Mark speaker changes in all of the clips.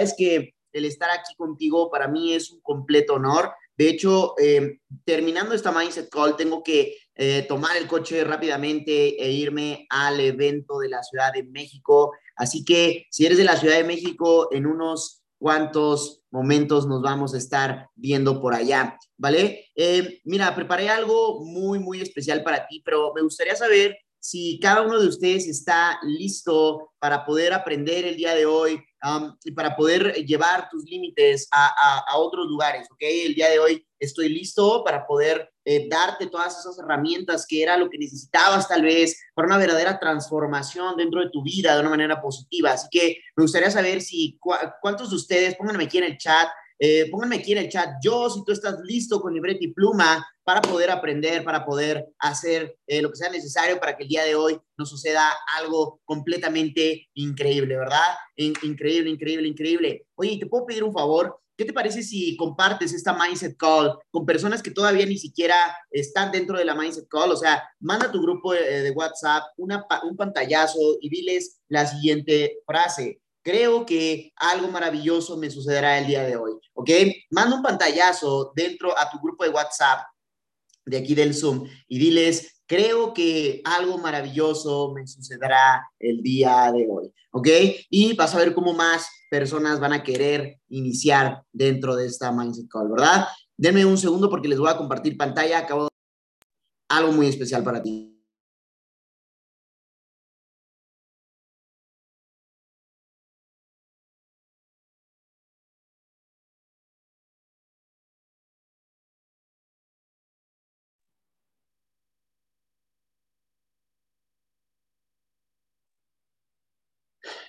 Speaker 1: es que el estar aquí contigo para mí es un completo honor. De hecho, eh, terminando esta Mindset Call, tengo que eh, tomar el coche rápidamente e irme al evento de la Ciudad de México. Así que si eres de la Ciudad de México, en unos cuantos momentos nos vamos a estar viendo por allá, ¿vale? Eh, mira, preparé algo muy, muy especial para ti, pero me gustaría saber si cada uno de ustedes está listo para poder aprender el día de hoy y para poder llevar tus límites a, a, otros lugares, ¿ok? El día de hoy estoy listo para poder eh, darte todas esas herramientas que era lo que necesitabas tal vez para una verdadera transformación dentro de tu vida de una manera positiva. Así que me gustaría saber si cuántos de ustedes, pónganme aquí en el chat, eh, pónganme aquí en el chat yo si tú estás listo con libreta y pluma para poder aprender, para poder hacer eh, lo que sea necesario para que el día de hoy nos suceda algo completamente increíble, ¿verdad? increíble, increíble, increíble. Oye, ¿te puedo pedir un favor? ¿Qué te parece si compartes esta Mindset Call con personas que todavía ni siquiera están dentro de la Mindset Call? O sea, manda a tu grupo de, de WhatsApp una, un pantallazo y diles la siguiente frase creo que algo maravilloso me sucederá el día de hoy, ¿ok? Manda un pantallazo dentro a tu grupo de WhatsApp de aquí del Zoom y diles, creo que algo maravilloso me sucederá el día de hoy, ¿ok? Y vas a ver cómo más personas van a querer iniciar dentro de esta Mindset Call, ¿verdad? Denme un segundo porque les voy a compartir pantalla, acabo de algo muy especial para ti.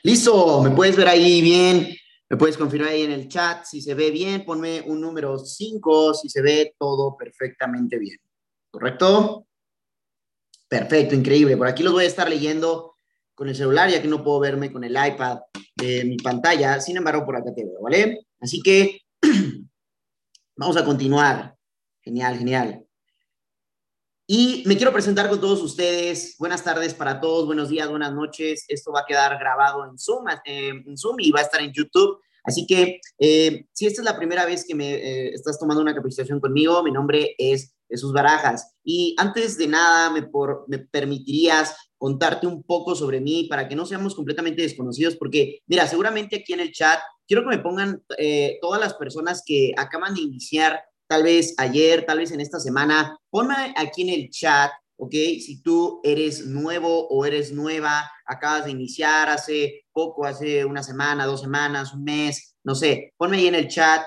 Speaker 1: Listo, me puedes ver ahí bien, me puedes confirmar ahí en el chat si se ve bien, ponme un número 5 si se ve todo perfectamente bien. ¿Correcto? Perfecto, increíble. Por aquí los voy a estar leyendo con el celular, ya que no puedo verme con el iPad de mi pantalla. Sin embargo, por acá te veo, ¿vale? Así que vamos a continuar. Genial, genial. Y me quiero presentar con todos ustedes. Buenas tardes para todos, buenos días, buenas noches. Esto va a quedar grabado en Zoom, eh, en Zoom y va a estar en YouTube. Así que eh, si esta es la primera vez que me eh, estás tomando una capacitación conmigo, mi nombre es Jesús Barajas. Y antes de nada, me, por, me permitirías contarte un poco sobre mí para que no seamos completamente desconocidos, porque mira, seguramente aquí en el chat quiero que me pongan todas las personas que acaban de iniciar tal vez ayer, tal vez en esta semana, ponme aquí en el chat, ¿ok? Si tú eres nuevo o eres nueva, acabas de iniciar hace poco, hace una semana, dos semanas, un mes, no sé, ponme ahí en el chat.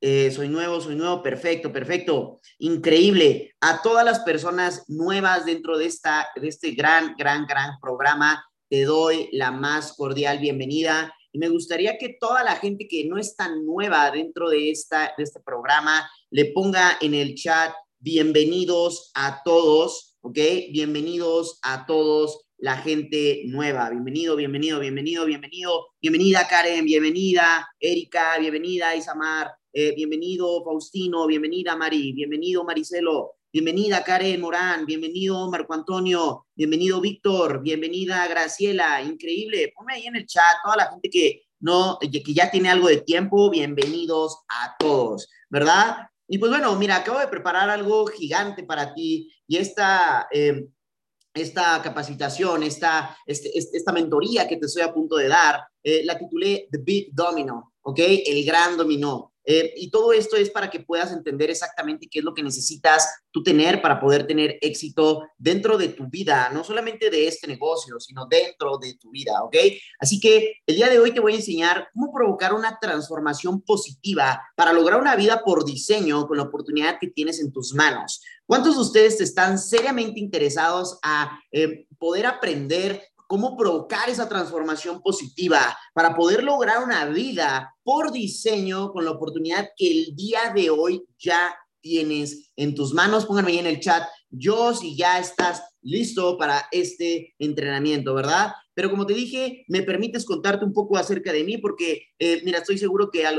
Speaker 1: Eh, soy nuevo, soy nuevo, perfecto, perfecto, increíble. A todas las personas nuevas dentro de, esta, de este gran, gran, gran programa, te doy la más cordial bienvenida. Y me gustaría que toda la gente que no es tan nueva dentro de, esta, de este programa le ponga en el chat bienvenidos a todos, ¿ok? Bienvenidos a todos la gente nueva. Bienvenido, bienvenido, bienvenido, bienvenido. Bienvenida Karen, bienvenida Erika, bienvenida Isamar, eh, bienvenido Faustino, bienvenida Mari, bienvenido Maricelo, Bienvenida Karen Morán, bienvenido Marco Antonio, bienvenido Víctor, bienvenida Graciela, increíble. Ponme ahí en el chat toda la gente que no, que ya tiene algo de tiempo, bienvenidos a todos, ¿verdad? Y pues bueno, mira, acabo de preparar algo gigante para ti y esta, em, esta capacitación, esta, este, este, esta mentoría que te estoy a punto de dar, eh, la titulé The Big Domino, ¿ok? El gran dominó. Eh, y todo esto es para que puedas entender exactamente qué es lo que necesitas tú tener para poder tener éxito dentro de tu vida, no solamente de este negocio, sino dentro de tu vida, ¿ok? Así que el día de hoy te voy a enseñar cómo provocar una transformación positiva para lograr una vida por diseño con la oportunidad que tienes en tus manos. ¿Cuántos de ustedes están seriamente interesados a eh, poder aprender cómo provocar esa transformación positiva para poder lograr una vida por diseño con la oportunidad que el día de hoy ya tienes en tus manos. Pónganme ahí en el chat, yo si ya estás listo para este entrenamiento, ¿verdad? Pero como te dije, me permites contarte un poco acerca de mí porque, eh, mira, estoy seguro que a,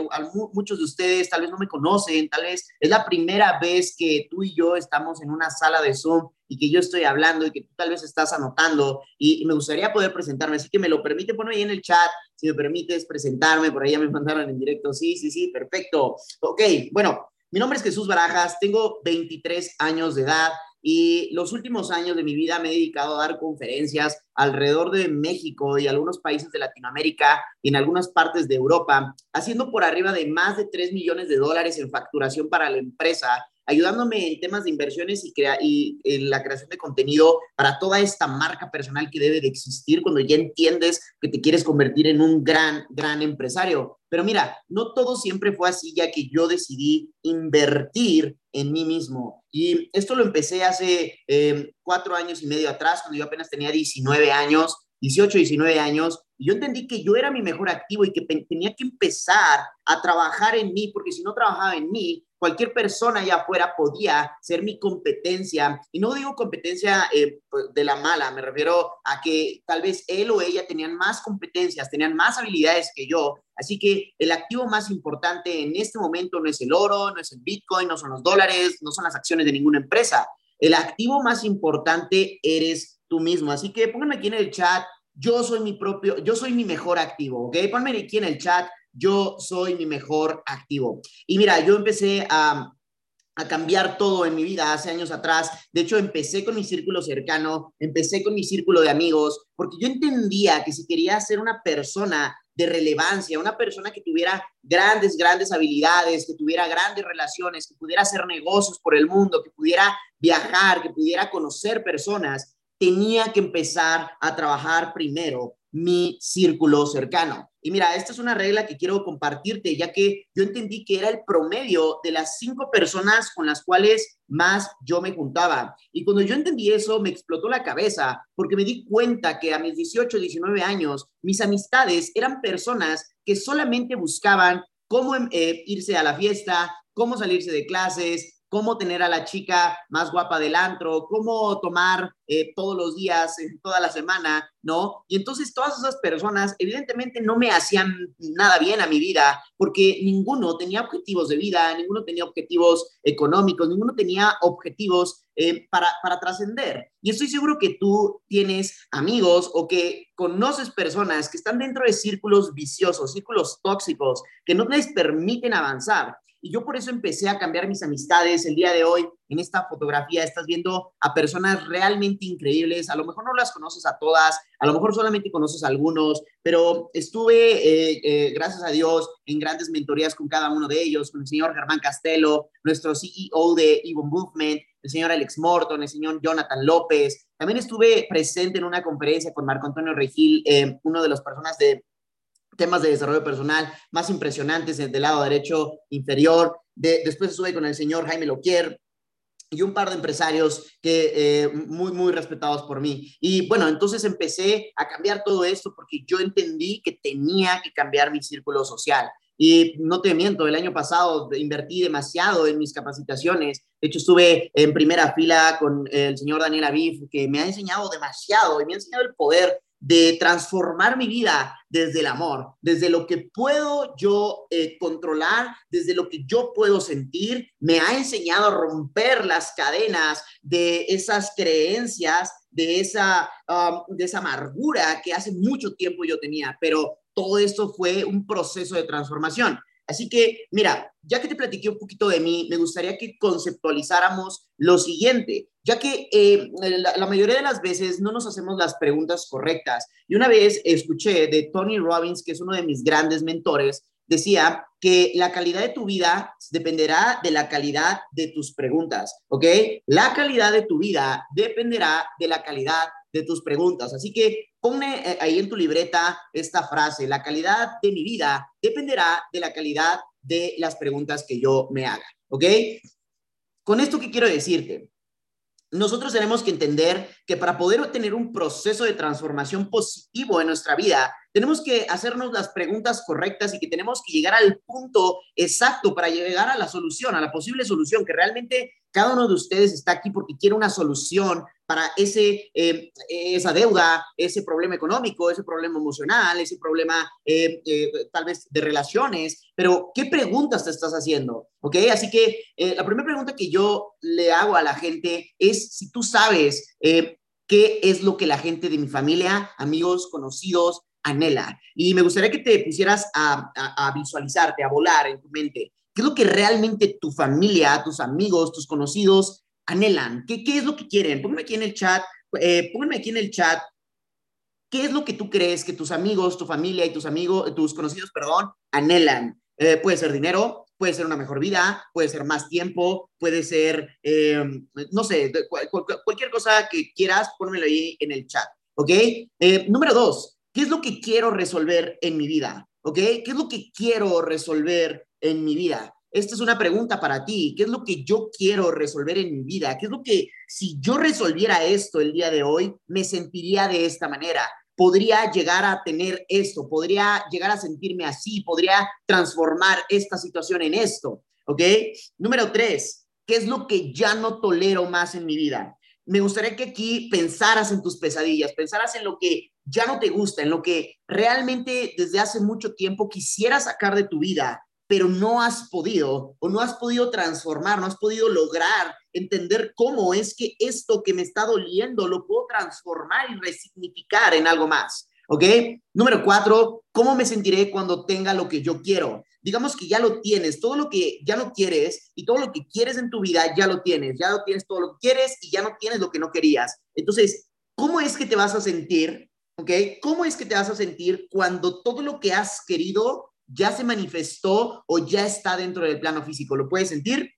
Speaker 1: muchos de ustedes tal vez no me conocen, tal vez es la primera vez que tú y yo estamos en una sala de Zoom y que yo estoy hablando y que tú tal vez estás anotando y, me gustaría poder presentarme, así que me lo permite, poner ahí en el chat, si me permites presentarme, por ahí ya me mandaron en directo, sí, sí, sí, perfecto. Ok, bueno, mi nombre es Jesús Barajas, tengo 23 años de edad, y los últimos años de mi vida me he dedicado a dar conferencias alrededor de México y algunos países de Latinoamérica y en algunas partes de Europa, haciendo por arriba de más de 3 millones de dólares en facturación para la empresa ayudándome en temas de inversiones y, la creación de contenido para toda esta marca personal que debe de existir cuando ya entiendes que te quieres convertir en un gran, gran empresario. Pero mira, no todo siempre fue así, ya que yo decidí invertir en mí mismo. Y esto lo empecé hace eh, cuatro años y medio atrás, cuando yo apenas tenía 19 años, 18, 19 años, y yo entendí que yo era mi mejor activo y que tenía que empezar a trabajar en mí, porque si no trabajaba en mí, cualquier persona allá afuera podía ser mi competencia. Y no digo competencia eh, pues, de la mala, me refiero a que tal vez él o ella tenían más competencias, tenían más habilidades que yo. Así que el activo más importante en este momento no es el oro, no es el Bitcoin, no son los dólares, no son las acciones de ninguna empresa. El activo más importante eres tú mismo. Así que pónganme aquí en el chat, yo soy mi propio, yo soy mi mejor activo, ¿ok? Pónganme aquí en el chat, yo soy mi mejor activo. Y mira, yo empecé a, a cambiar todo en mi vida hace años atrás. De hecho, empecé con mi círculo cercano, empecé con mi círculo de amigos, porque yo entendía que si quería ser una persona de relevancia, una persona que tuviera grandes, grandes habilidades, que tuviera grandes relaciones, que pudiera hacer negocios por el mundo, que pudiera viajar, que pudiera conocer personas, tenía que empezar a trabajar primero mi círculo cercano. Y mira, esta es una regla que quiero compartirte, ya que yo entendí que era el promedio de las cinco personas con las cuales más yo me juntaba. Y cuando yo entendí eso, me explotó la cabeza, porque me di cuenta que a mis 18, 19 años, mis amistades eran personas que solamente buscaban cómo eh, irse a la fiesta, cómo salirse de clases, cómo tener a la chica más guapa del antro, cómo tomar eh, todos los días, toda la semana, ¿no? Y entonces todas esas personas evidentemente no me hacían nada bien a mi vida porque ninguno tenía objetivos de vida, ninguno tenía objetivos económicos, ninguno tenía objetivos eh, para, para trascender. Y estoy seguro que tú tienes amigos o que conoces personas que están dentro de círculos viciosos, círculos tóxicos, que no les permiten avanzar. Y yo por eso empecé a cambiar mis amistades. El día de hoy, en esta fotografía, estás viendo a personas realmente increíbles. A lo mejor no las conoces a todas, a lo mejor solamente conoces a algunos, pero estuve, eh, eh, gracias a Dios, en grandes mentorías con cada uno de ellos, con el señor Germán Castelo, nuestro CEO de Evo Movement, el señor Alex Morton, el señor Jonathan López. También estuve presente en una conferencia con Marco Antonio Regil, eh, uno de las personas de temas de desarrollo personal más impresionantes del lado derecho inferior. De, después estuve con el señor Jaime Loquier y un par de empresarios que eh, muy, muy respetados por mí. Y bueno, entonces empecé a cambiar todo esto porque yo entendí que tenía que cambiar mi círculo social. Y no te miento, el año pasado invertí demasiado en mis capacitaciones. De hecho, estuve en primera fila con el señor Daniel Aviv, que me ha enseñado demasiado y me ha enseñado el poder de transformar mi vida desde el amor, desde lo que puedo yo eh, controlar, desde lo que yo puedo sentir, me ha enseñado a romper las cadenas de esas creencias, de esa, um, amargura que hace mucho tiempo yo tenía, pero todo esto fue un proceso de transformación. Así que, mira, ya que te platiqué un poquito de mí, me gustaría que conceptualizáramos lo siguiente, ya que eh, la, mayoría de las veces no nos hacemos las preguntas correctas. Y una vez escuché de Tony Robbins, que es uno de mis grandes mentores, decía que la calidad de tu vida dependerá de la calidad de tus preguntas, ¿ok? La calidad de tu vida dependerá de la calidad de tus preguntas. Así que ponme eh, ahí en tu libreta esta frase, la calidad de mi vida dependerá de la calidad de las preguntas que yo me haga, ¿ok? Con esto, ¿qué quiero decirte? Nosotros tenemos que entender que para poder obtener un proceso de transformación positivo en nuestra vida, tenemos que hacernos las preguntas correctas y que tenemos que llegar al punto exacto para llegar a la solución, a la posible solución, que realmente cada uno de ustedes está aquí porque quiere una solución para ese, eh, esa deuda, ese problema económico, ese problema emocional, ese problema eh, eh, tal vez de relaciones, pero ¿qué preguntas te estás haciendo? ¿Ok? Así que la primera pregunta que yo le hago a la gente es si tú sabes qué es lo que la gente de mi familia, amigos, conocidos, anhela. Y me gustaría que te pusieras a, a, visualizarte, a volar en tu mente. ¿Qué es lo que realmente tu familia, tus amigos, tus conocidos anhelan? ¿Qué, qué es lo que quieren? Pónganme aquí en el chat, eh, pónganme aquí en el chat. ¿Qué es lo que tú crees que tus amigos, tu familia y tus amigos, tus conocidos, perdón, anhelan? Eh, puede ser dinero, puede ser una mejor vida, puede ser más tiempo, puede ser, eh, no sé, cualquier cosa que quieras, pónmelo ahí en el chat, ¿ok? Eh, número dos, ¿qué es lo que quiero resolver en mi vida? ¿Ok? ¿Qué es lo que quiero resolver en mi vida? Esta es una pregunta para ti. ¿Qué es lo que yo quiero resolver en mi vida? ¿Qué es lo que, si yo resolviera esto el día de hoy, me sentiría de esta manera? podría llegar a tener esto, podría llegar a sentirme así, podría transformar esta situación en esto, ¿ok? Número tres, ¿qué es lo que ya no tolero más en mi vida? Me gustaría que aquí pensaras en tus pesadillas, pensaras en lo que ya no te gusta, en lo que realmente desde hace mucho tiempo quisieras sacar de tu vida, pero no has podido o no has podido transformar, no has podido lograr entender cómo es que esto que me está doliendo lo puedo transformar y resignificar en algo más. ¿Ok? Número cuatro, ¿cómo me sentiré cuando tenga lo que yo quiero? Digamos que ya lo tienes, todo lo que ya no quieres y todo lo que quieres en tu vida ya lo tienes, ya lo tienes todo lo que quieres y ya no tienes lo que no querías. Entonces, ¿cómo es que te vas a sentir? ¿Ok? ¿Cómo es que te vas a sentir cuando todo lo que has querido ya se manifestó o ya está dentro del plano físico? ¿Lo puedes sentir?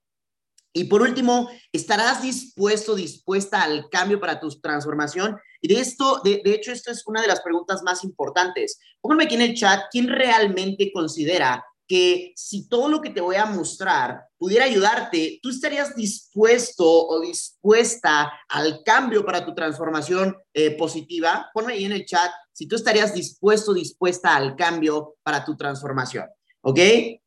Speaker 1: Y por último, ¿estarás dispuesto, dispuesta al cambio para tu transformación? Y de esto, de, hecho, esto es una de las preguntas más importantes. Pónganme aquí en el chat, ¿quién realmente considera que si todo lo que te voy a mostrar pudiera ayudarte, tú estarías dispuesto o dispuesta al cambio para tu transformación eh, positiva? Ponme ahí en el chat si tú estarías dispuesto, dispuesta al cambio para tu transformación. ¿Ok?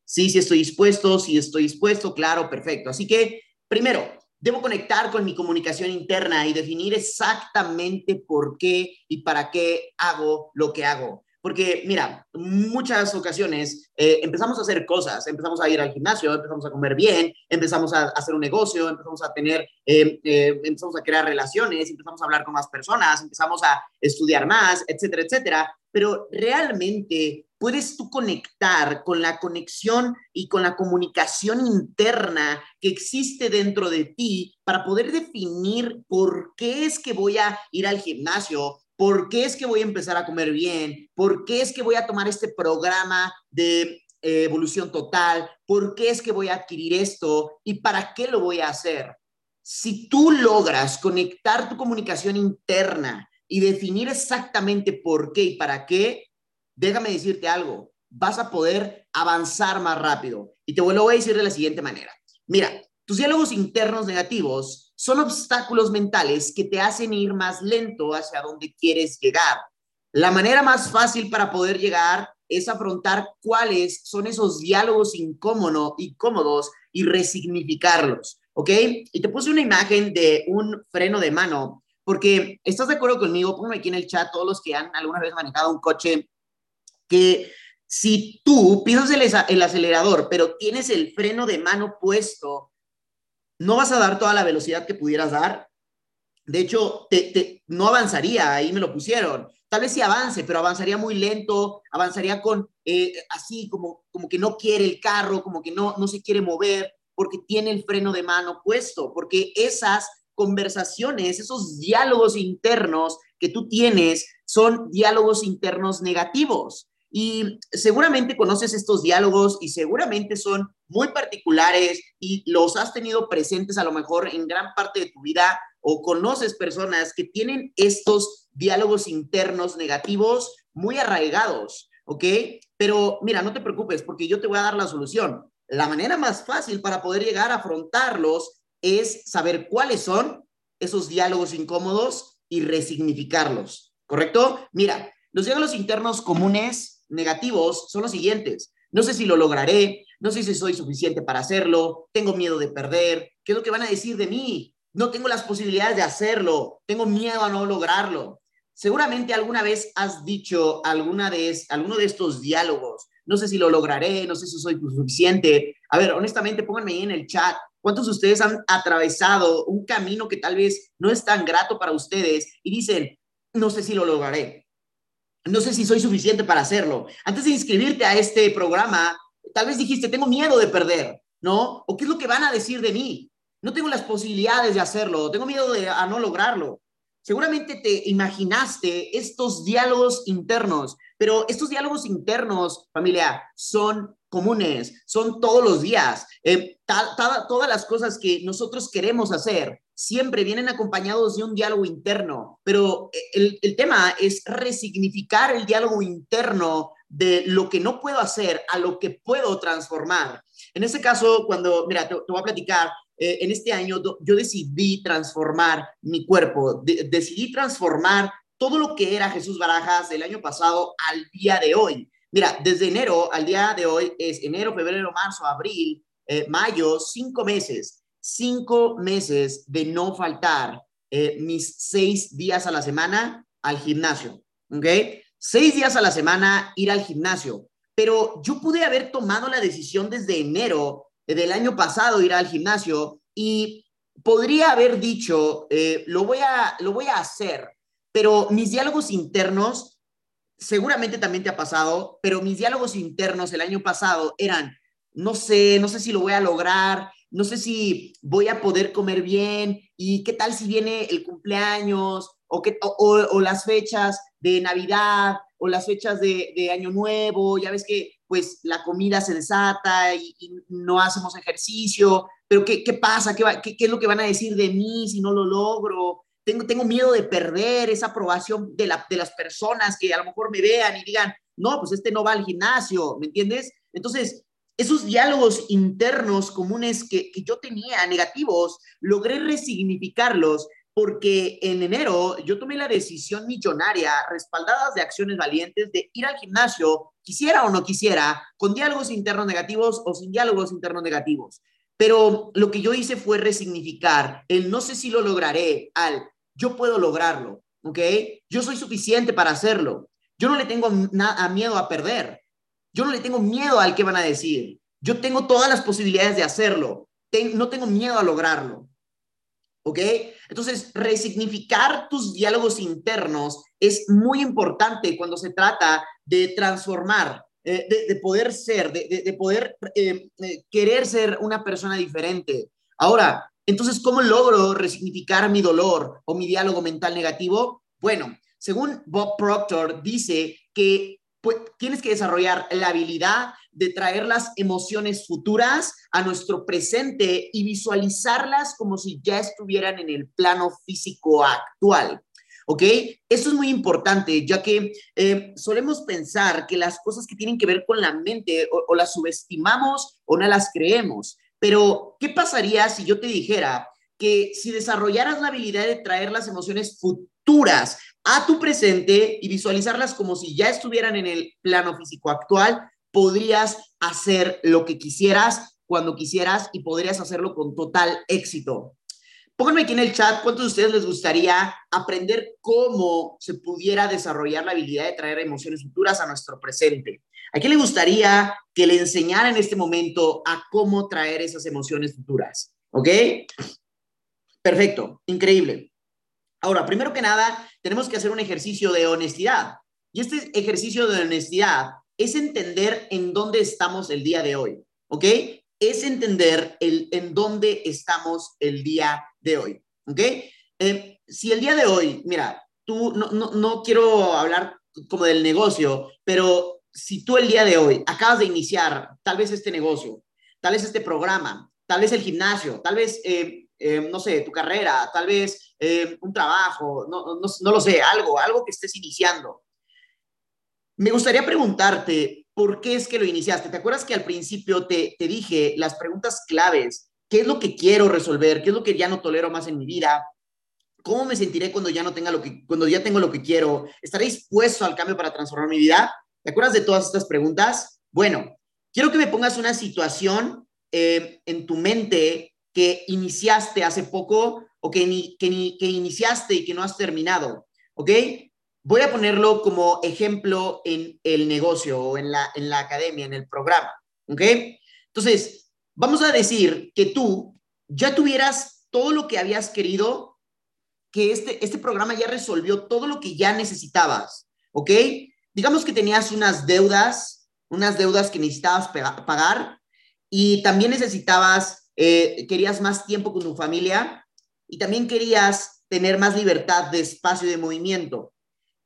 Speaker 1: Sí, sí estoy dispuesto, sí estoy dispuesto, claro, perfecto. Así que, primero, debo conectar con mi comunicación interna y definir exactamente por qué y para qué hago lo que hago. Porque, mira, muchas ocasiones eh, empezamos a hacer cosas, empezamos a ir al gimnasio, empezamos a comer bien, empezamos a hacer un negocio, empezamos a tener, eh, eh, empezamos a crear relaciones, empezamos a hablar con más personas, empezamos a estudiar más, etcétera, etcétera. Pero realmente puedes tú conectar con la conexión y con la comunicación interna que existe dentro de ti para poder definir por qué es que voy a ir al gimnasio, por qué es que voy a empezar a comer bien, por qué es que voy a tomar este programa de eh, evolución total, por qué es que voy a adquirir esto y para qué lo voy a hacer. Si tú logras conectar tu comunicación interna y definir exactamente por qué y para qué, déjame decirte algo, vas a poder avanzar más rápido. Y te lo voy a decir de la siguiente manera. Mira, tus diálogos internos negativos son obstáculos mentales que te hacen ir más lento hacia donde quieres llegar. La manera más fácil para poder llegar es afrontar cuáles son esos diálogos incómodos y resignificarlos, ¿ok? Y te puse una imagen de un freno de mano, porque estás de acuerdo conmigo, ponme aquí en el chat todos los que han alguna vez manejado un coche que si tú pisas el, acelerador, pero tienes el freno de mano puesto, no vas a dar toda la velocidad que pudieras dar. De hecho, te, no avanzaría, ahí me lo pusieron. Tal vez sí avance, pero avanzaría muy lento, avanzaría con eh, así como, como que no quiere el carro, como que no, no se quiere mover, porque tiene el freno de mano puesto, porque esas conversaciones, esos diálogos internos que tú tienes son diálogos internos negativos. Y seguramente conoces estos diálogos y seguramente son muy particulares y los has tenido presentes a lo mejor en gran parte de tu vida o conoces personas que tienen estos diálogos internos negativos muy arraigados, ¿ok? Pero mira, no te preocupes porque yo te voy a dar la solución. La manera más fácil para poder llegar a afrontarlos es saber cuáles son esos diálogos incómodos y resignificarlos, ¿correcto? Mira, Los diálogos internos comunes negativos son los siguientes. No sé si lo lograré, no sé si soy suficiente para hacerlo, tengo miedo de perder, ¿qué es lo que van a decir de mí? No tengo las posibilidades de hacerlo, tengo miedo a no lograrlo. Seguramente alguna vez has dicho alguna de alguno de estos diálogos. No sé si lo lograré, no sé si soy suficiente. A ver, honestamente, pónganme ahí en el chat. ¿Cuántos de ustedes han atravesado un camino que tal vez no es tan grato para ustedes y dicen, no sé si lo lograré? No sé si soy suficiente para hacerlo. Antes de inscribirte a este programa, tal vez dijiste, tengo miedo de perder, ¿no? ¿O qué es lo que van a decir de mí? No tengo las posibilidades de hacerlo, tengo miedo de a no lograrlo. Seguramente te imaginaste estos diálogos internos, pero estos diálogos internos, familia, son comunes, son todos los días. Eh, todas las cosas que nosotros queremos hacer siempre vienen acompañados de un diálogo interno, pero el, el tema es resignificar el diálogo interno de lo que no puedo hacer a lo que puedo transformar. En este caso, cuando, mira, te, voy a platicar, eh, en este año yo decidí transformar mi cuerpo, decidí transformar todo lo que era Jesús Barajas del año pasado al día de hoy. Mira, desde enero al día de hoy es enero, febrero, marzo, abril, eh, mayo, cinco meses, cinco meses de no faltar eh, mis seis días a la semana al gimnasio, ¿ok? seis días a la semana ir al gimnasio, pero yo pude haber tomado la decisión desde enero del año pasado ir al gimnasio y podría haber dicho, eh, lo, voy a, lo voy a hacer, pero mis diálogos internos, seguramente también te ha pasado, pero mis diálogos internos el año pasado eran, no sé, no sé si lo voy a lograr, no sé si voy a poder comer bien y qué tal si viene el cumpleaños o, que, o, las fechas de Navidad o las fechas de, Año Nuevo, ya ves que pues la comida se desata y, no hacemos ejercicio, pero ¿qué, qué pasa? ¿Qué, ¿Qué, ¿Qué, es lo que van a decir de mí si no lo logro? Tengo, tengo miedo de perder esa aprobación de, la, de las personas que a lo mejor me vean y digan, no, pues este no va al gimnasio, ¿me entiendes? Entonces, esos diálogos internos comunes que, que yo tenía negativos, logré resignificarlos porque en enero yo tomé la decisión millonaria, respaldadas de acciones valientes, de ir al gimnasio, quisiera o no quisiera, con diálogos internos negativos o sin diálogos internos negativos. Pero lo que yo hice fue resignificar el no sé si lo lograré al yo puedo lograrlo, ¿ok? Yo soy suficiente para hacerlo. Yo no le tengo a miedo a perder. Yo no le tengo miedo al que van a decir. Yo tengo todas las posibilidades de hacerlo. no tengo miedo a lograrlo. ¿Ok? Entonces, resignificar tus diálogos internos es muy importante cuando se trata de transformar, eh, de, poder ser, de, poder eh, eh, querer ser una persona diferente. Ahora, entonces, ¿cómo logro resignificar mi dolor o mi diálogo mental negativo? Bueno, según Bob Proctor, dice que pues, tienes que desarrollar la habilidad de traer las emociones futuras a nuestro presente y visualizarlas como si ya estuvieran en el plano físico actual. ¿Ok? Esto es muy importante, ya que eh, solemos pensar que las cosas que tienen que ver con la mente o las subestimamos o no las creemos. Pero, ¿qué pasaría si yo te dijera que si desarrollaras la habilidad de traer las emociones futuras a tu presente y visualizarlas como si ya estuvieran en el plano físico actual, podrías hacer lo que quisieras cuando quisieras y podrías hacerlo con total éxito. Pónganme aquí en el chat cuántos de ustedes les gustaría aprender cómo se pudiera desarrollar la habilidad de traer emociones futuras a nuestro presente. ¿A quién le gustaría que le enseñara en este momento a cómo traer esas emociones futuras? ¿Ok? Perfecto, increíble. Ahora, primero que nada, tenemos que hacer un ejercicio de honestidad. Y este ejercicio de honestidad es entender en dónde estamos el día de hoy, ¿ok? Es entender el, en dónde estamos el día de hoy, ¿ok? Eh, si el día de hoy, mira, tú, no, no, no quiero hablar como del negocio, pero si tú el día de hoy acabas de iniciar tal vez este negocio, tal vez este programa, tal vez el gimnasio, tal vez, eh, eh, no sé, tu carrera, tal vez un trabajo, no, no, no, lo sé, algo, algo que estés iniciando. Me gustaría preguntarte, ¿por qué es que lo iniciaste? ¿Te acuerdas que al principio te, te dije las preguntas claves? ¿Qué es lo que quiero resolver? ¿Qué es lo que ya no tolero más en mi vida? ¿Cómo me sentiré cuando ya no tenga lo que, cuando ya tengo lo que quiero? ¿Estaré dispuesto al cambio para transformar mi vida? ¿Te acuerdas de todas estas preguntas? Bueno, quiero que me pongas una situación eh, en tu mente que iniciaste hace poco o que, ni, que, ni, que iniciaste y que no has terminado, ¿ok? Voy a ponerlo como ejemplo en el negocio o en la, en la academia, en el programa, ¿ok? Entonces, vamos a decir que tú ya tuvieras todo lo que habías querido, que este, este programa ya resolvió todo lo que ya necesitabas, ¿ok? Digamos que tenías unas deudas, unas deudas que necesitabas pagar y también necesitabas, eh, querías más tiempo con tu familia y también querías tener más libertad de espacio y de movimiento.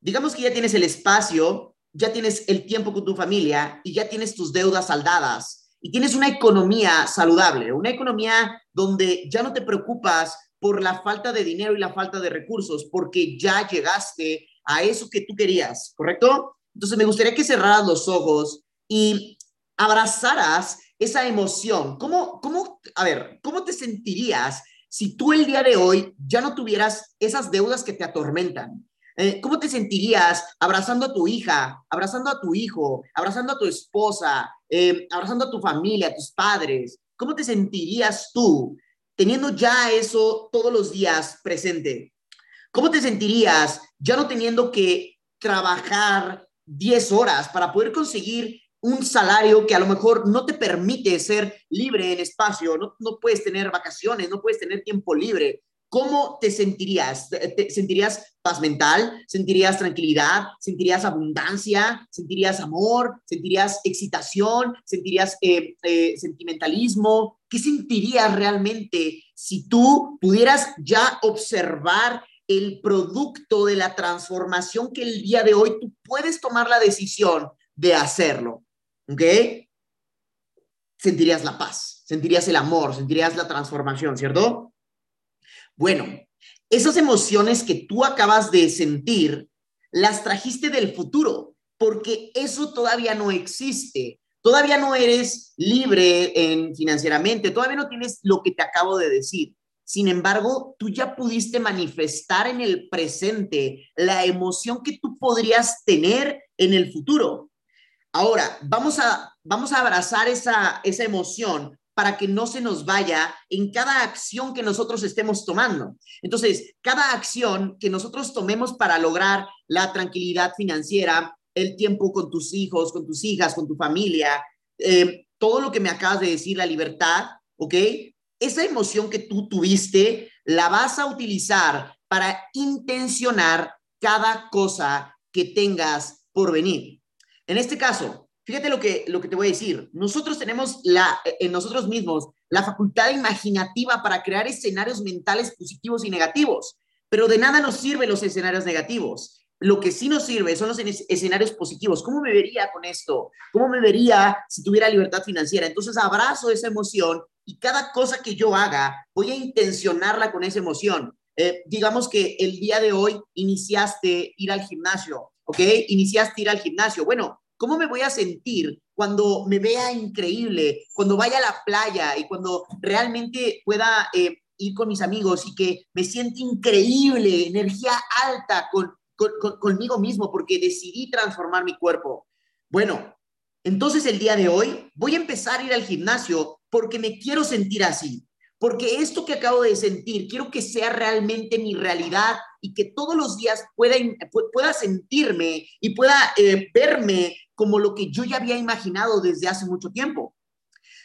Speaker 1: Digamos que ya tienes el espacio, ya tienes el tiempo con tu familia y ya tienes tus deudas saldadas y tienes una economía saludable, una economía donde ya no te preocupas por la falta de dinero y la falta de recursos, porque ya llegaste a eso que tú querías, ¿correcto? Entonces me gustaría que cerraras los ojos y abrazaras esa emoción. ¿Cómo, cómo, a ver, cómo te sentirías si tú el día de hoy ya no tuvieras esas deudas que te atormentan? Eh, ¿Cómo te sentirías abrazando a tu hija, abrazando a tu hijo, abrazando a tu esposa, eh, abrazando a tu familia, a tus padres? ¿Cómo te sentirías tú teniendo ya eso todos los días presente? ¿Cómo te sentirías ya no teniendo que trabajar 10 horas para poder conseguir un salario que a lo mejor no te permite ser libre en espacio, no, no puedes tener vacaciones, no puedes tener tiempo libre. ¿Cómo te sentirías? ¿Te sentirías paz mental? ¿Sentirías tranquilidad? ¿Sentirías abundancia? ¿Sentirías amor? ¿Sentirías excitación? ¿Sentirías eh, eh, sentimentalismo? ¿Qué sentirías realmente si tú pudieras ya observar el producto de la transformación que el día de hoy tú puedes tomar la decisión de hacerlo? ¿Ok? Sentirías la paz, sentirías el amor, sentirías la transformación, ¿cierto? Bueno, esas emociones que tú acabas de sentir, las trajiste del futuro, porque eso todavía no existe. Todavía no eres libre en, financieramente, todavía no tienes lo que te acabo de decir. Sin embargo, tú ya pudiste manifestar en el presente la emoción que tú podrías tener en el futuro. Ahora, vamos a, vamos a abrazar esa, esa emoción para que no se nos vaya en cada acción que nosotros estemos tomando. Entonces, cada acción que nosotros tomemos para lograr la tranquilidad financiera, el tiempo con tus hijos, con tus hijas, con tu familia, eh, todo lo que me acabas de decir, la libertad, ¿ok? Esa emoción que tú tuviste, la vas a utilizar para intencionar cada cosa que tengas por venir. En este caso, fíjate lo que, lo que te voy a decir. Nosotros tenemos la, en nosotros mismos la facultad imaginativa para crear escenarios mentales positivos y negativos, pero de nada nos sirven los escenarios negativos. Lo que sí nos sirve son los escenarios positivos. ¿Cómo me vería con esto? ¿Cómo me vería si tuviera libertad financiera? Entonces abrazo esa emoción y cada cosa que yo haga, voy a intencionarla con esa emoción. Eh, digamos que el día de hoy iniciaste ir al gimnasio ¿ok? Iniciaste ir al gimnasio. Bueno, ¿cómo me voy a sentir cuando me vea increíble, cuando vaya a la playa y cuando realmente pueda eh, ir con mis amigos y que me siente increíble, energía alta con, conmigo mismo porque decidí transformar mi cuerpo? Bueno, entonces el día de hoy voy a empezar a ir al gimnasio porque me quiero sentir así porque esto que acabo de sentir, quiero que sea realmente mi realidad y que todos los días pueda, pueda sentirme y pueda eh, verme como lo que yo ya había imaginado desde hace mucho tiempo.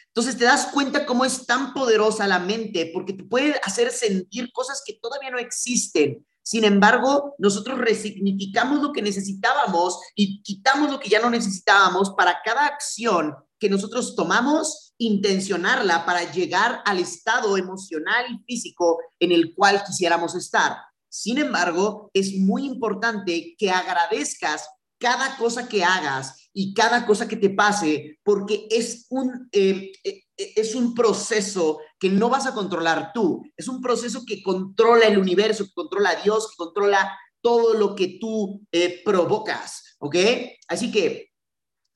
Speaker 1: Entonces te das cuenta cómo es tan poderosa la mente, porque te puede hacer sentir cosas que todavía no existen. Sin embargo, nosotros resignificamos lo que necesitábamos y quitamos lo que ya no necesitábamos para cada acción que nosotros tomamos, intencionarla para llegar al estado emocional y físico en el cual quisiéramos estar. Sin embargo, es muy importante que agradezcas cada cosa que hagas y cada cosa que te pase, porque es un, eh, eh, es un proceso que no vas a controlar tú, es un proceso que controla el universo, que controla a Dios, que controla todo lo que tú eh, provocas, ¿ok? Así que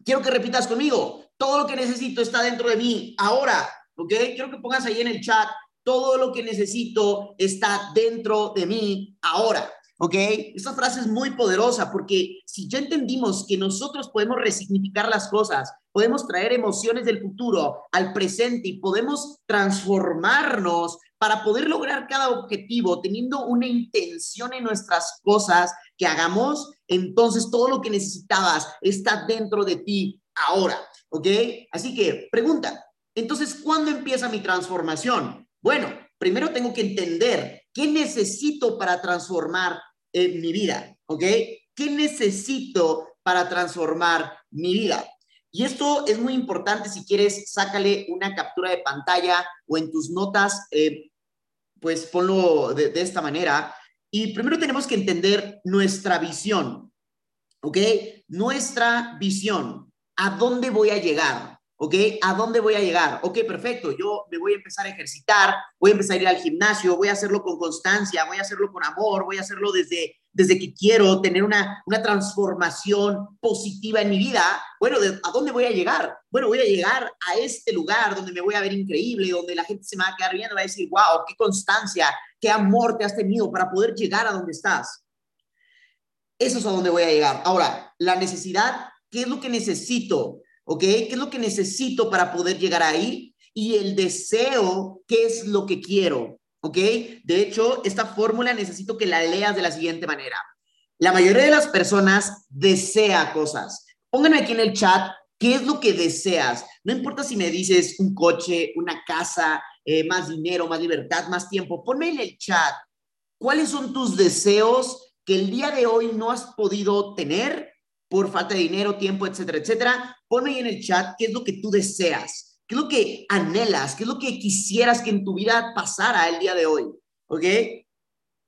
Speaker 1: quiero que repitas conmigo, todo lo que necesito está dentro de mí ahora, ¿ok? Quiero que pongas ahí en el chat, todo lo que necesito está dentro de mí ahora. ¿Ok? Esta frase es muy poderosa porque si ya entendimos que nosotros podemos resignificar las cosas, podemos traer emociones del futuro al presente y podemos transformarnos para poder lograr cada objetivo teniendo una intención en nuestras cosas que hagamos, entonces todo lo que necesitabas está dentro de ti ahora. ¿Ok? Así que pregunta, entonces, ¿cuándo empieza mi transformación? Bueno, primero tengo que entender qué necesito para transformar eh, mi vida, ¿ok? ¿Qué necesito para transformar mi vida? Y esto es muy importante, si quieres, sácale una captura de pantalla o en tus notas, eh, pues ponlo de, de esta manera. Y primero tenemos que entender nuestra visión, ¿ok? Nuestra visión. ¿A dónde voy a llegar? ¿Ok? ¿A dónde voy a llegar? Ok, perfecto. Yo me voy a empezar a ejercitar, voy a empezar a ir al gimnasio, voy a hacerlo con constancia, voy a hacerlo con amor, voy a hacerlo desde, desde que quiero tener una, una transformación positiva en mi vida. Bueno, ¿a dónde voy a llegar? Bueno, voy a llegar a este lugar donde me voy a ver increíble, donde la gente se me va a quedar viendo, va a decir, wow, qué constancia, qué amor te has tenido para poder llegar a donde estás. Eso es a donde voy a llegar. Ahora, la necesidad ¿Qué es lo que necesito? ¿Ok? ¿Qué es lo que necesito para poder llegar ahí? Y el deseo, ¿qué es lo que quiero? ¿Ok? De hecho, esta fórmula necesito que la leas de la siguiente manera. La mayoría de las personas desea cosas. Pónganme aquí en el chat qué es lo que deseas. No importa si me dices un coche, una casa, eh, más dinero, más libertad, más tiempo. Ponme en el chat cuáles son tus deseos que el día de hoy no has podido tener por falta de dinero, tiempo, etcétera, etcétera. Ponme ahí en el chat qué es lo que tú deseas, qué es lo que anhelas, qué es lo que quisieras que en tu vida pasara el día de hoy. ¿Ok?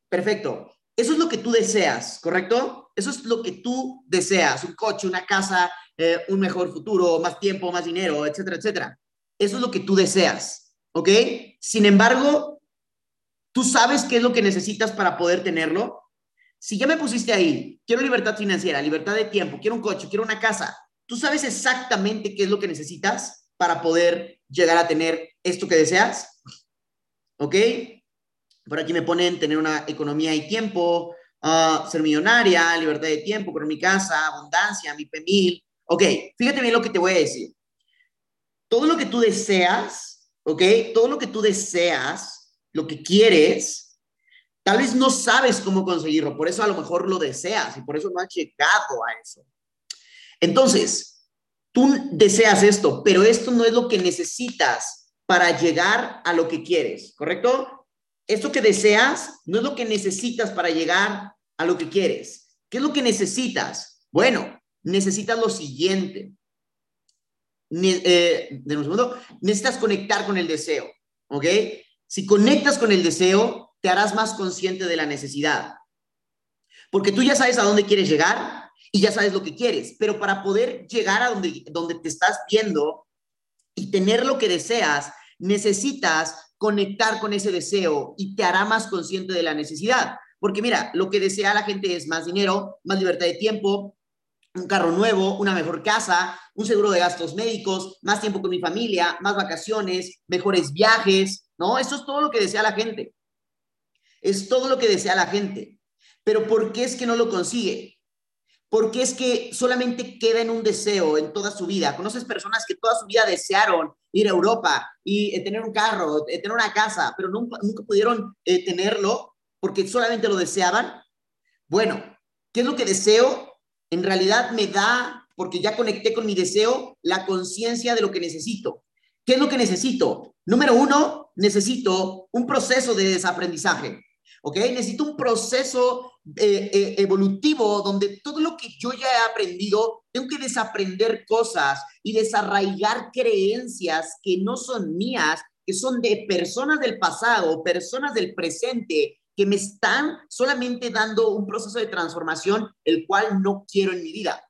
Speaker 1: Perfecto. Eso es lo que tú deseas, ¿correcto? Eso es lo que tú deseas, un coche, una casa, eh, un mejor futuro, más tiempo, más dinero, etcétera, etcétera. Eso es lo que tú deseas, ¿ok? Sin embargo, ¿tú sabes qué es lo que necesitas para poder tenerlo? Si ya me pusiste ahí, quiero libertad financiera, libertad de tiempo, quiero un coche, quiero una casa, tú sabes exactamente qué es lo que necesitas para poder llegar a tener esto que deseas. ¿Ok? Por aquí me ponen tener una economía y tiempo, uh, ser millonaria, libertad de tiempo, con mi casa, abundancia, mi P1000. Ok, fíjate bien lo que te voy a decir. Todo lo que tú deseas, ¿ok? Todo lo que tú deseas, lo que quieres, Tal vez no sabes cómo conseguirlo, por eso a lo mejor lo deseas y por eso no has llegado a eso. Entonces, tú deseas esto, pero esto no es lo que necesitas para llegar a lo que quieres, ¿correcto? Esto que deseas no es lo que necesitas para llegar a lo que quieres. ¿Qué es lo que necesitas? Bueno, necesitas lo siguiente. Eh, de un segundo, necesitas conectar con el deseo, ¿ok? Si conectas con el deseo, te harás más consciente de la necesidad. Porque tú ya sabes a dónde quieres llegar y ya sabes lo que quieres, pero para poder llegar a donde, donde te estás viendo y tener lo que deseas, necesitas conectar con ese deseo y te hará más consciente de la necesidad. Porque mira, lo que desea la gente es más dinero, más libertad de tiempo, un carro nuevo, una mejor casa, un seguro de gastos médicos, más tiempo con mi familia, más vacaciones, mejores viajes, ¿no? Eso es todo lo que desea la gente. Es todo lo que desea la gente. Pero ¿por qué es que no lo consigue? Porque es que solamente queda en un deseo en toda su vida. Conoces personas que toda su vida desearon ir a Europa y eh, tener un carro, eh, tener una casa, pero nunca, nunca pudieron eh, tenerlo porque solamente lo deseaban. Bueno, ¿qué es lo que deseo? En realidad me da, porque ya conecté con mi deseo, la conciencia de lo que necesito. ¿Qué es lo que necesito? Número uno, necesito un proceso de desaprendizaje. ¿Ok? Necesito un proceso eh, eh, evolutivo donde todo lo que yo ya he aprendido, tengo que desaprender cosas y desarraigar creencias que no son mías, que son de personas del pasado, personas del presente, que me están solamente dando un proceso de transformación, el cual no quiero en mi vida.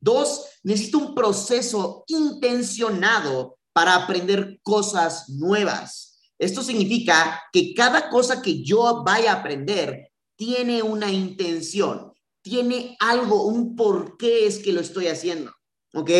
Speaker 1: Dos, necesito un proceso intencionado para aprender cosas nuevas. Esto significa que cada cosa que yo vaya a aprender tiene una intención, tiene algo, un por qué es que lo estoy haciendo. ¿Ok?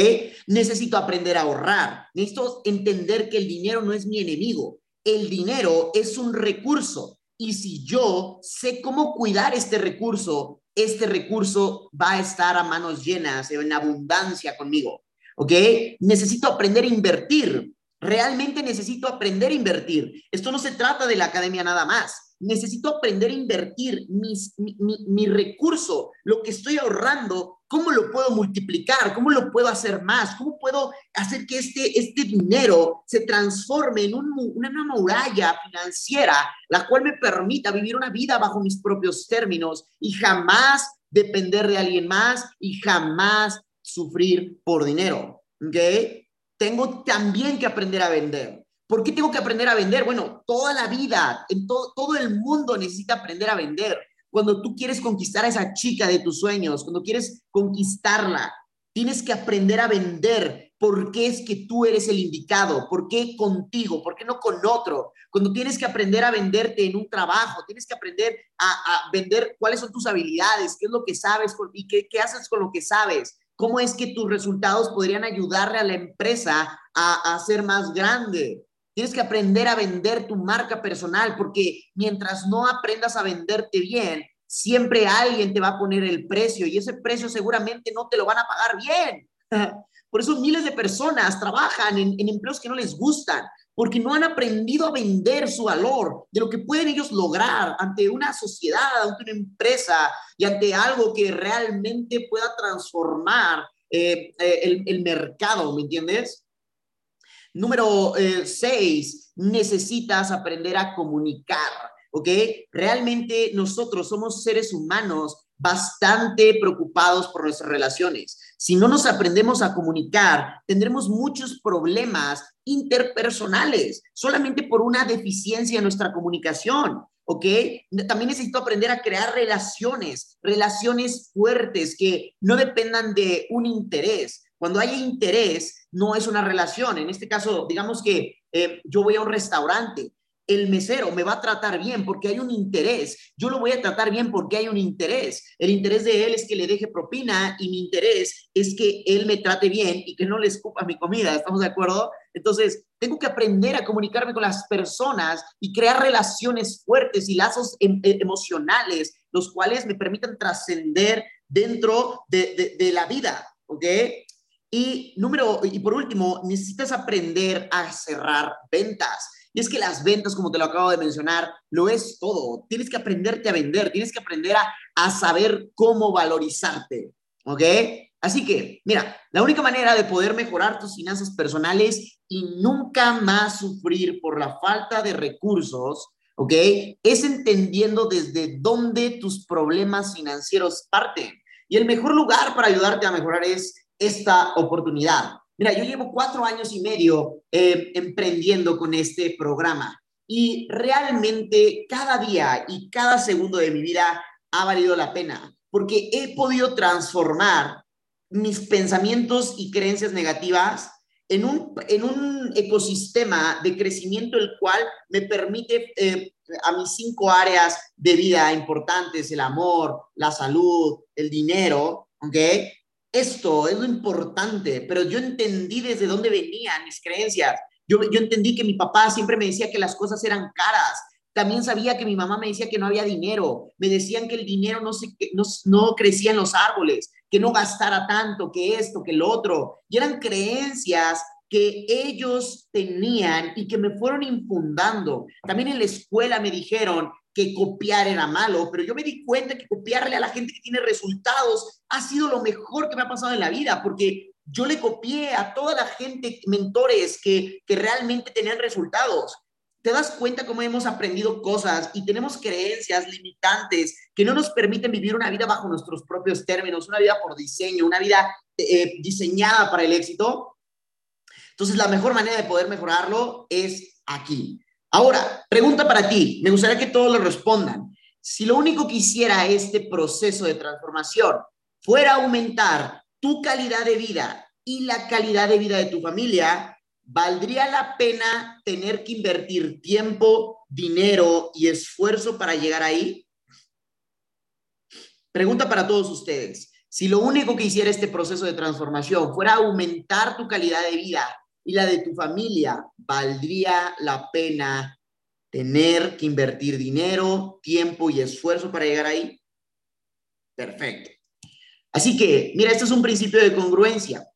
Speaker 1: Necesito aprender a ahorrar. Necesito entender que el dinero no es mi enemigo, el dinero es un recurso y si yo sé cómo cuidar este recurso, este recurso va a estar a manos llenas, en abundancia conmigo. ¿Ok? Necesito aprender a invertir. Realmente necesito aprender a invertir. Esto no se trata de la academia nada más necesito aprender a invertir mis, mi, recurso, lo que estoy ahorrando, cómo lo puedo multiplicar, cómo lo puedo hacer más, cómo puedo hacer que este, este dinero se transforme en una muralla financiera, la cual me permita vivir una vida bajo mis propios términos y jamás depender de alguien más y jamás sufrir por dinero. ¿Ok? Tengo también que aprender a vender. ¿Por qué tengo que aprender a vender? Bueno, toda la vida, en todo, todo el mundo necesita aprender a vender. Cuando tú quieres conquistar a esa chica de tus sueños, cuando quieres conquistarla, tienes que aprender a vender. ¿Por qué es que tú eres el indicado? ¿Por qué contigo? ¿Por qué no con otro? Cuando tienes que aprender a venderte en un trabajo, tienes que aprender a, vender cuáles son tus habilidades, qué es lo que sabes y qué haces con lo que sabes. ¿Cómo es que tus resultados podrían ayudarle a la empresa a, a ser más grande? Tienes que aprender a vender tu marca personal porque mientras no aprendas a venderte bien, siempre alguien te va a poner el precio y ese precio seguramente no te lo van a pagar bien. Por eso miles de personas trabajan en, empleos que no les gustan, porque no han aprendido a vender su valor, de lo que pueden ellos lograr ante una sociedad, ante una empresa y ante algo que realmente pueda transformar eh, eh, el, mercado, ¿me entiendes? Número eh, seis, necesitas aprender a comunicar, ¿ok? Realmente nosotros somos seres humanos bastante preocupados por nuestras relaciones. Si no nos aprendemos a comunicar, tendremos muchos problemas interpersonales solamente por una deficiencia en nuestra comunicación. ¿ok? También necesito aprender a crear relaciones, relaciones fuertes que no dependan de un interés, cuando hay interés, no es una relación. En este caso, digamos que eh, yo voy a un restaurante, el mesero me va a tratar bien porque hay un interés. Yo lo voy a tratar bien porque hay un interés. El interés de él es que le deje propina y mi interés es que él me trate bien y que no le escupa mi comida. ¿Estamos de acuerdo? Entonces, tengo que aprender a comunicarme con las personas y crear relaciones fuertes y lazos em, e, emocionales, los cuales me permitan trascender dentro de, de la vida. ¿Ok? Y número, y por último, necesitas aprender a cerrar ventas. Y es que las ventas, como te lo acabo de mencionar, lo es todo. Tienes que aprenderte a vender, tienes que aprender a, a saber cómo valorizarte. ¿Ok? Así que, mira, la única manera de poder mejorar tus finanzas personales y nunca más sufrir por la falta de recursos, ¿ok? Es entendiendo desde dónde tus problemas financieros parten. Y el mejor lugar para ayudarte a mejorar es esta oportunidad. Mira, yo llevo cuatro años y medio eh, emprendiendo con este programa y realmente cada día y cada segundo de mi vida ha valido la pena porque he podido transformar mis pensamientos y creencias negativas en un, en un ecosistema de crecimiento el cual me permite eh, a mis cinco áreas de vida importantes, el amor, la salud, el dinero, ¿ok? Esto es lo importante, pero yo entendí desde dónde venían mis creencias. Yo, yo entendí que mi papá siempre me decía que las cosas eran caras. También sabía que mi mamá me decía que no había dinero. Me decían que el dinero no, se, no, no crecía en los árboles, que no gastara tanto, que esto, que lo otro. Y eran creencias que ellos tenían y que me fueron infundando. También en la escuela me dijeron que copiar era malo, pero yo me di cuenta que copiarle a la gente que tiene resultados ha sido lo mejor que me ha pasado en la vida, porque yo le copié a toda la gente, mentores que, que realmente tenían resultados. Te das cuenta cómo hemos aprendido cosas y tenemos creencias limitantes que no nos permiten vivir una vida bajo nuestros propios términos, una vida por diseño, una vida eh, diseñada para el éxito. Entonces, la mejor manera de poder mejorarlo es aquí. Ahora, pregunta para ti, me gustaría que todos lo respondan. Si lo único que hiciera este proceso de transformación fuera aumentar tu calidad de vida y la calidad de vida de tu familia, ¿valdría la pena tener que invertir tiempo, dinero y esfuerzo para llegar ahí? Pregunta para todos ustedes. Si lo único que hiciera este proceso de transformación fuera aumentar tu calidad de vida y la de tu familia, ¿valdría la pena tener que invertir dinero, tiempo y esfuerzo para llegar ahí? Perfecto. Así que, mira, esto es un principio de congruencia.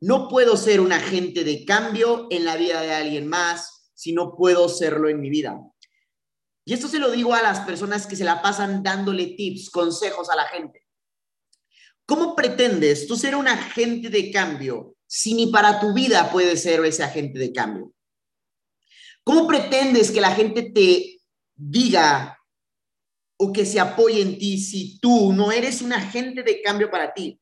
Speaker 1: No puedo ser un agente de cambio en la vida de alguien más si no puedo serlo en mi vida. Y esto se lo digo a las personas que se la pasan dándole tips, consejos a la gente. ¿Cómo pretendes tú ser un agente de cambio si ni para tu vida puedes ser ese agente de cambio? ¿Cómo pretendes que la gente te diga o que se apoye en ti si tú no eres un agente de cambio para ti?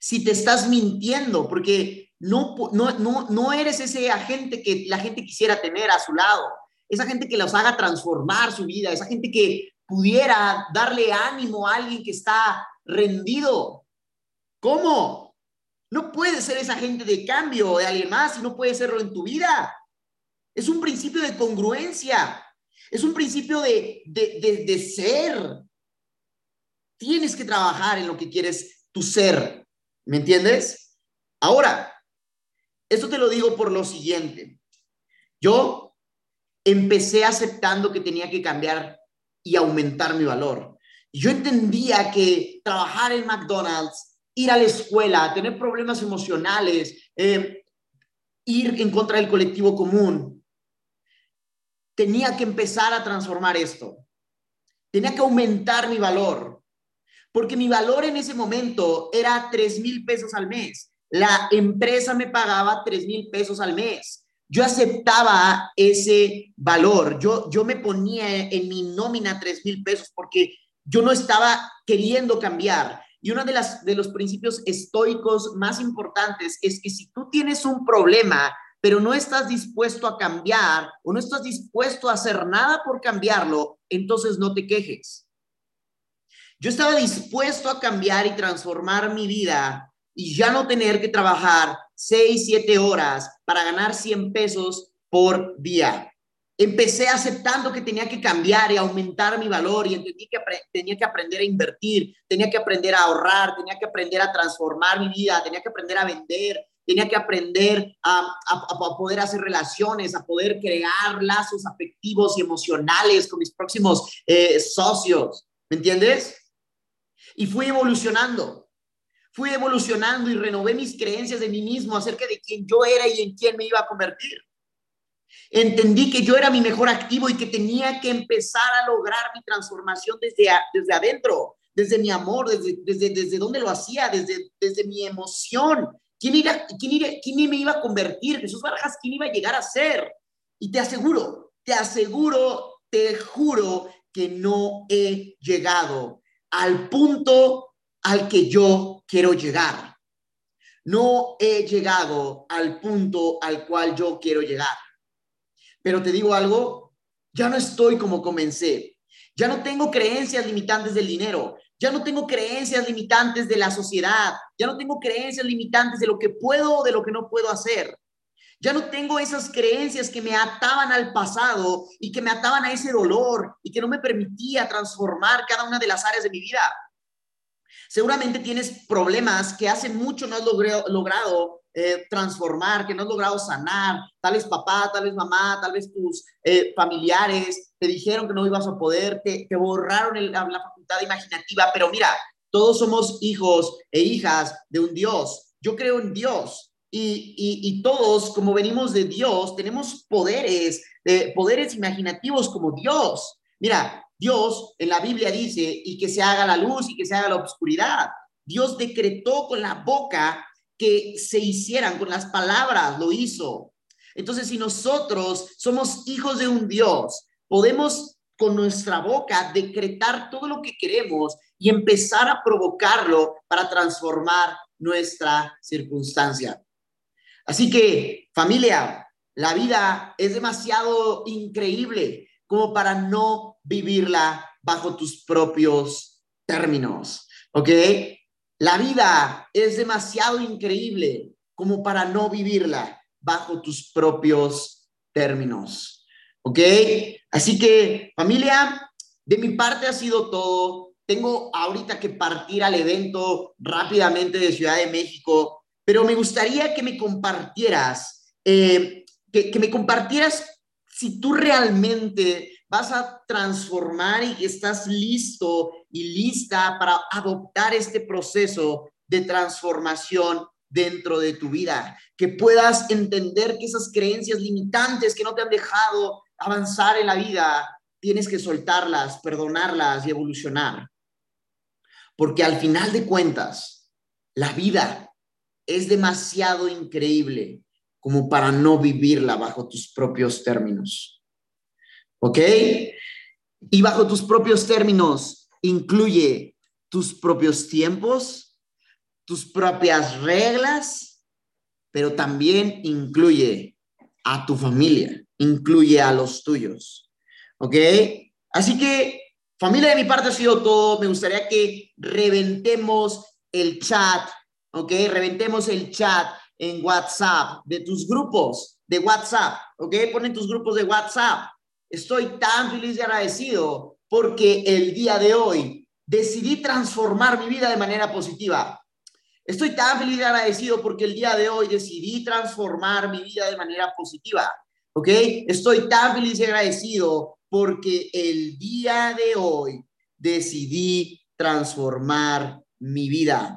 Speaker 1: Si te estás mintiendo, porque no, no, no, no eres ese agente que la gente quisiera tener a su lado, esa gente que los haga transformar su vida, esa gente que pudiera darle ánimo a alguien que está rendido. ¿Cómo? No puedes ser esa gente de cambio de alguien más y no puedes serlo en tu vida. Es un principio de congruencia. Es un principio de, de, de, ser. Tienes que trabajar en lo que quieres tu ser. ¿Me entiendes? Ahora, esto te lo digo por lo siguiente. Yo empecé aceptando que tenía que cambiar y aumentar mi valor. Yo entendía que trabajar en McDonald's, ir a la escuela, tener problemas emocionales, eh, ir en contra del colectivo común, tenía que empezar a transformar esto. Tenía que aumentar mi valor. Porque mi valor en ese momento era 3 mil pesos al mes. La empresa me pagaba 3 mil pesos al mes. Yo aceptaba ese valor. Yo, yo me ponía en mi nómina 3 mil pesos porque yo no estaba queriendo cambiar. Y uno de, las, de los principios estoicos más importantes es que si tú tienes un problema, pero no estás dispuesto a cambiar o no estás dispuesto a hacer nada por cambiarlo, entonces no te quejes. Yo estaba dispuesto a cambiar y transformar mi vida y ya no tener que trabajar seis, siete horas para ganar 100 pesos por día. Empecé aceptando que tenía que cambiar y aumentar mi valor y entendí que tenía que aprender a invertir, tenía que aprender a ahorrar, tenía que aprender a transformar mi vida, tenía que aprender a vender, tenía que aprender a, a, poder hacer relaciones, a poder crear lazos afectivos y emocionales con mis próximos eh, socios. ¿Me entiendes? Y fui evolucionando. Fui evolucionando y renové mis creencias de mí mismo acerca de quién yo era y en quién me iba a convertir. Entendí que yo era mi mejor activo y que tenía que empezar a lograr mi transformación desde, desde adentro, desde mi amor, desde, desde, desde dónde lo hacía, desde, desde mi emoción. ¿Quién, iba, quién, iba, ¿Quién me iba a convertir? Jesús Barajas, ¿quién iba a llegar a ser? Y te aseguro, te aseguro, te juro que no he llegado al punto al que yo quiero llegar. No he llegado al punto al cual yo quiero llegar. Pero te digo algo, ya no estoy como comencé. Ya no tengo creencias limitantes del dinero. Ya no tengo creencias limitantes de la sociedad. Ya no tengo creencias limitantes de lo que puedo o de lo que no puedo hacer. Ya no tengo esas creencias que me ataban al pasado y que me ataban a ese dolor y que no me permitía transformar cada una de las áreas de mi vida. Seguramente tienes problemas que hace mucho no has logrado eh, transformar, que no has logrado sanar. Tal vez papá, tal vez mamá, tal vez tus eh, familiares te dijeron que no ibas a poder, te, borraron la facultad imaginativa. Pero mira, todos somos hijos e hijas de un Dios. Yo creo en Dios. Y, y, todos, como venimos de Dios, tenemos poderes, eh, poderes imaginativos como Dios. Mira, Dios en la Biblia dice, y que se haga la luz y que se haga la oscuridad. Dios decretó con la boca que se hicieran, con las palabras lo hizo. Entonces, si nosotros somos hijos de un Dios, podemos con nuestra boca decretar todo lo que queremos y empezar a provocarlo para transformar nuestra circunstancia. Así que, familia, la vida es demasiado increíble como para no vivirla bajo tus propios términos, ¿ok? La vida es demasiado increíble como para no vivirla bajo tus propios términos. ¿Ok? Así que familia, de mi parte ha sido todo. Tengo ahorita que partir al evento rápidamente de Ciudad de México, pero me gustaría que me compartieras eh, que, que me compartieras si tú realmente vas a transformar y estás listo y lista para adoptar este proceso de transformación dentro de tu vida, que puedas entender que esas creencias limitantes que no te han dejado avanzar en la vida, tienes que soltarlas, perdonarlas y evolucionar. Porque al final de cuentas, la vida es demasiado increíble como para no vivirla bajo tus propios términos. ¿Ok? Y bajo tus propios términos incluye tus propios tiempos, tus propias reglas, pero también incluye a tu familia, incluye a los tuyos. ¿Ok? Así que, familia, de mi parte ha sido todo. Me gustaría que reventemos el chat, ¿ok? Reventemos el chat en WhatsApp de tus grupos de WhatsApp, ¿ok? Ponen tus grupos de WhatsApp. Estoy tan feliz y agradecido porque el día de hoy decidí transformar mi vida de manera positiva. Estoy tan feliz y agradecido porque el día de hoy decidí transformar mi vida de manera positiva. ¿Ok? Estoy tan feliz y agradecido porque el día de hoy decidí transformar mi vida.